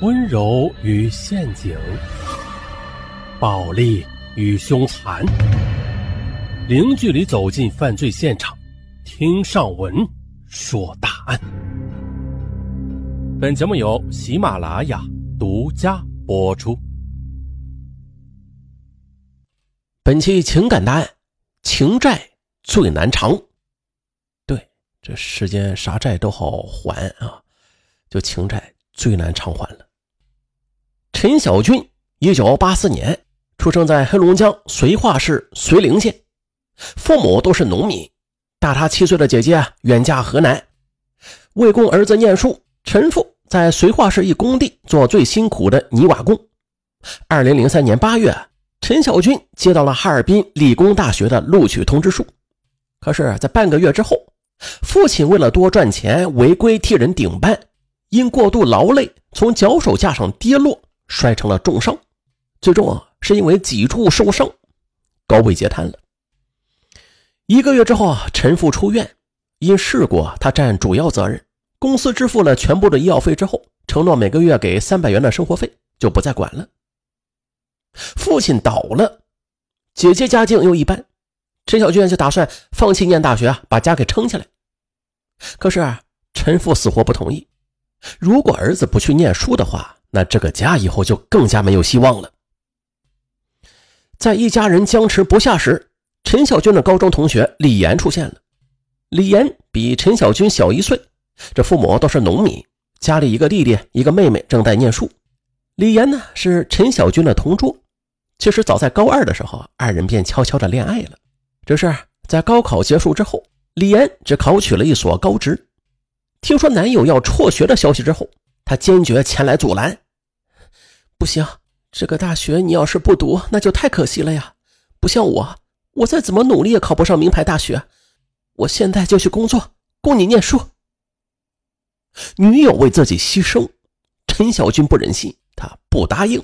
温柔与陷阱，暴力与凶残，零距离走进犯罪现场，听上文说大案。本节目由喜马拉雅独家播出。本期情感大案，情债最难偿。对，这世间啥债都好还啊，就情债最难偿还了。陈小军，一九八四年出生在黑龙江绥化市绥陵县，父母都是农民。大他七岁的姐姐远嫁河南，为供儿子念书，陈父在绥化市一工地做最辛苦的泥瓦工。二零零三年八月，陈小军接到了哈尔滨理工大学的录取通知书。可是，在半个月之后，父亲为了多赚钱，违规替人顶班，因过度劳累，从脚手架上跌落。摔成了重伤，最终啊是因为脊柱受伤，高位截瘫了。一个月之后啊，陈父出院，因事故他占主要责任，公司支付了全部的医药费之后，承诺每个月给三百元的生活费，就不再管了。父亲倒了，姐姐家境又一般，陈小娟就打算放弃念大学啊，把家给撑起来。可是啊，陈父死活不同意，如果儿子不去念书的话。那这个家以后就更加没有希望了。在一家人僵持不下时，陈小军的高中同学李岩出现了。李岩比陈小军小一岁，这父母都是农民，家里一个弟弟一个妹妹正在念书。李岩呢是陈小军的同桌，其实早在高二的时候，二人便悄悄的恋爱了。只是在高考结束之后，李岩只考取了一所高职，听说男友要辍学的消息之后。他坚决前来阻拦，不行，这个大学你要是不读，那就太可惜了呀！不像我，我再怎么努力也考不上名牌大学。我现在就去工作，供你念书。女友为自己牺牲，陈小军不忍心，他不答应。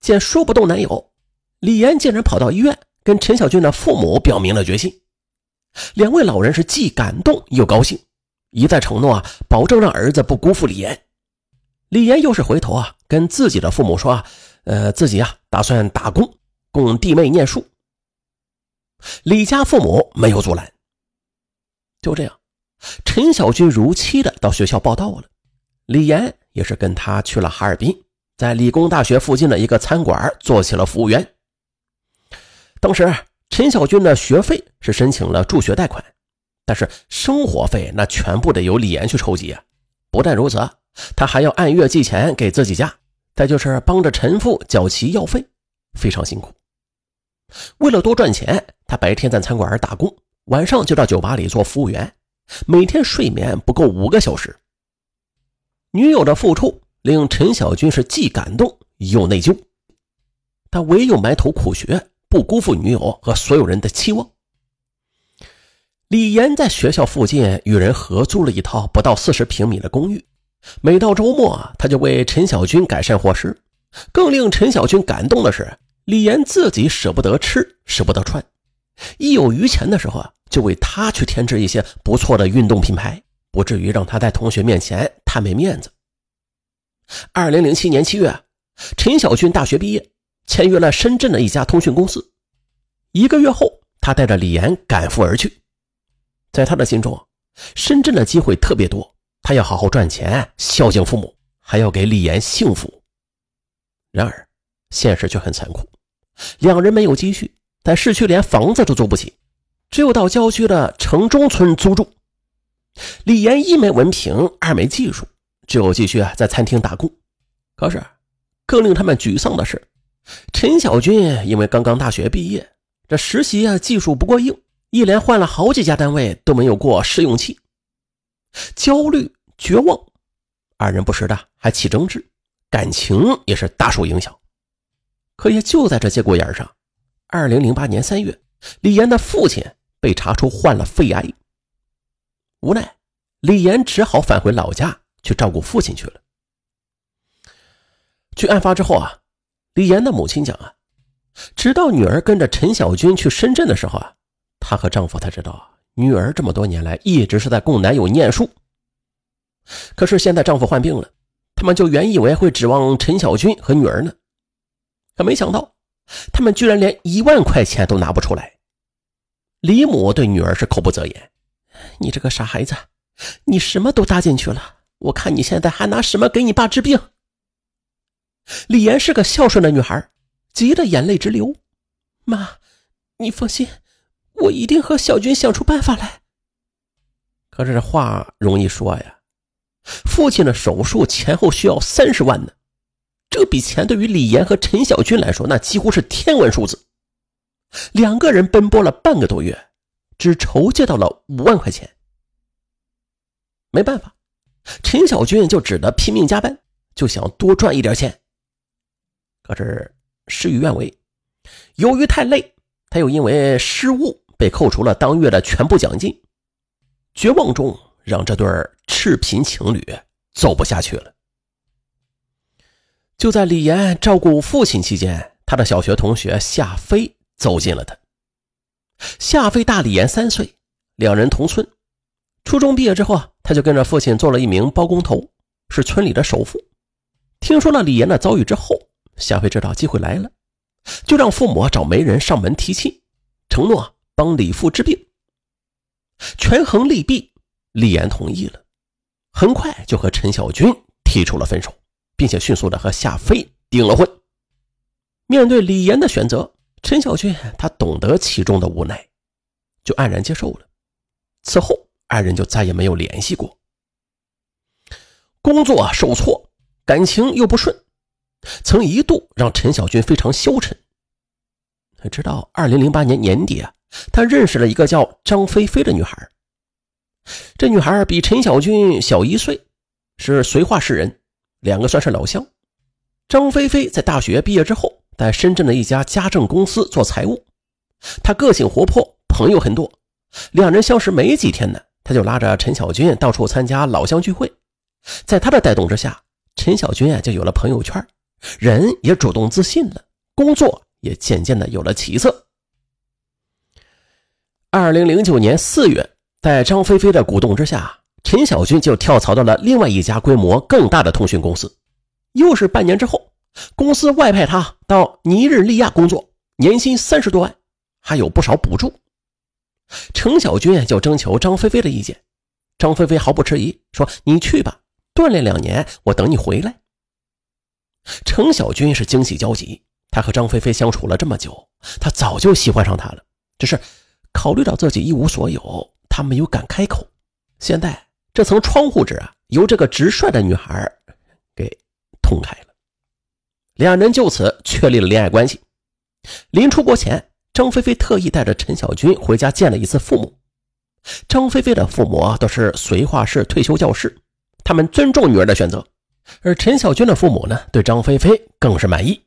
见说不动男友，李岩竟然跑到医院跟陈小军的父母表明了决心。两位老人是既感动又高兴。一再承诺啊，保证让儿子不辜负李岩。李岩又是回头啊，跟自己的父母说啊，呃，自己啊打算打工供弟妹念书。李家父母没有阻拦。就这样，陈小军如期的到学校报到了。李岩也是跟他去了哈尔滨，在理工大学附近的一个餐馆做起了服务员。当时陈小军的学费是申请了助学贷款。但是生活费那全部得由李岩去筹集啊！不但如此，他还要按月寄钱给自己家，再就是帮着陈父缴齐药费，非常辛苦。为了多赚钱，他白天在餐馆打工，晚上就到酒吧里做服务员，每天睡眠不够五个小时。女友的付出令陈小军是既感动又内疚，他唯有埋头苦学，不辜负女友和所有人的期望。李岩在学校附近与人合租了一套不到四十平米的公寓，每到周末，他就为陈小军改善伙食。更令陈小军感动的是，李岩自己舍不得吃，舍不得穿，一有余钱的时候啊，就为他去添置一些不错的运动品牌，不至于让他在同学面前太没面子。二零零七年七月，陈小军大学毕业，签约了深圳的一家通讯公司。一个月后，他带着李岩赶赴而去。在他的心中，深圳的机会特别多，他要好好赚钱，孝敬父母，还要给李岩幸福。然而，现实却很残酷，两人没有积蓄，在市区连房子都租不起，只有到郊区的城中村租住。李岩一没文凭，二没技术，只有继续在餐厅打工。可是，更令他们沮丧的是，陈小军因为刚刚大学毕业，这实习啊技术不过硬。一连换了好几家单位都没有过试用期，焦虑、绝望，二人不时的还起争执，感情也是大受影响。可也就在这节骨眼上，二零零八年三月，李岩的父亲被查出患了肺癌，无奈李岩只好返回老家去照顾父亲去了。据案发之后啊，李岩的母亲讲啊，直到女儿跟着陈小军去深圳的时候啊。她和丈夫才知道，女儿这么多年来一直是在供男友念书。可是现在丈夫患病了，他们就原以为会指望陈小军和女儿呢，可没想到，他们居然连一万块钱都拿不出来。李母对女儿是口不择言：“你这个傻孩子，你什么都搭进去了，我看你现在还拿什么给你爸治病？”李岩是个孝顺的女孩，急得眼泪直流。妈，你放心，我一定和小军想出办法来。可是这话容易说呀，父亲的手术前后需要三十万呢，这笔钱对于李岩和陈小军来说，那几乎是天文数字。两个人奔波了半个多月，只筹借到了五万块钱。没办法，陈小军就只得拼命加班，就想多赚一点钱。可是事与愿违，由于太累，他又因为失误被扣除了当月的全部奖金。绝望中，让这对赤贫情侣走不下去了。就在李岩照顾父亲期间，他的小学同学夏飞走进了他。夏飞大李岩三岁，两人同村。初中毕业之后啊，他就跟着父亲做了一名包工头，是村里的首富。听说了李岩的遭遇之后，夏飞知道机会来了，就让父母找媒人上门提亲，承诺帮李父治病。权衡利弊，李岩同意了，很快就和陈小军提出了分手，并且迅速的和夏飞订了婚。面对李岩的选择，陈小军他懂得其中的无奈，就黯然接受了。此后，二人就再也没有联系过。工作受挫，感情又不顺。曾一度让陈小军非常消沉。直到二零零八年年底啊，他认识了一个叫张菲菲的女孩。这女孩比陈小军小一岁，是绥化市人，两个算是老乡。张菲菲在大学毕业之后，在深圳的一家家政公司做财务。她个性活泼，朋友很多。两人相识没几天呢，他就拉着陈小军到处参加老乡聚会。在他的带动之下，陈小军啊就有了朋友圈。人也主动自信了，工作也渐渐的有了起色。二零零九年四月，在张菲菲的鼓动之下，陈小军就跳槽到了另外一家规模更大的通讯公司。又是半年之后，公司外派他到尼日利亚工作，年薪三十多万，还有不少补助。陈小军就征求张菲菲的意见，张菲菲毫不迟疑说：“你去吧，锻炼两年，我等你回来。”程小军是惊喜交集，他和张菲菲相处了这么久，他早就喜欢上她了，只是考虑到自己一无所有，他没有敢开口。现在这层窗户纸啊，由这个直率的女孩给捅开了，两人就此确立了恋爱关系。临出国前，张菲菲特意带着陈小军回家见了一次父母。张菲菲的父母都是绥化市退休教师，他们尊重女儿的选择。而陈小军的父母呢，对张菲菲更是满意。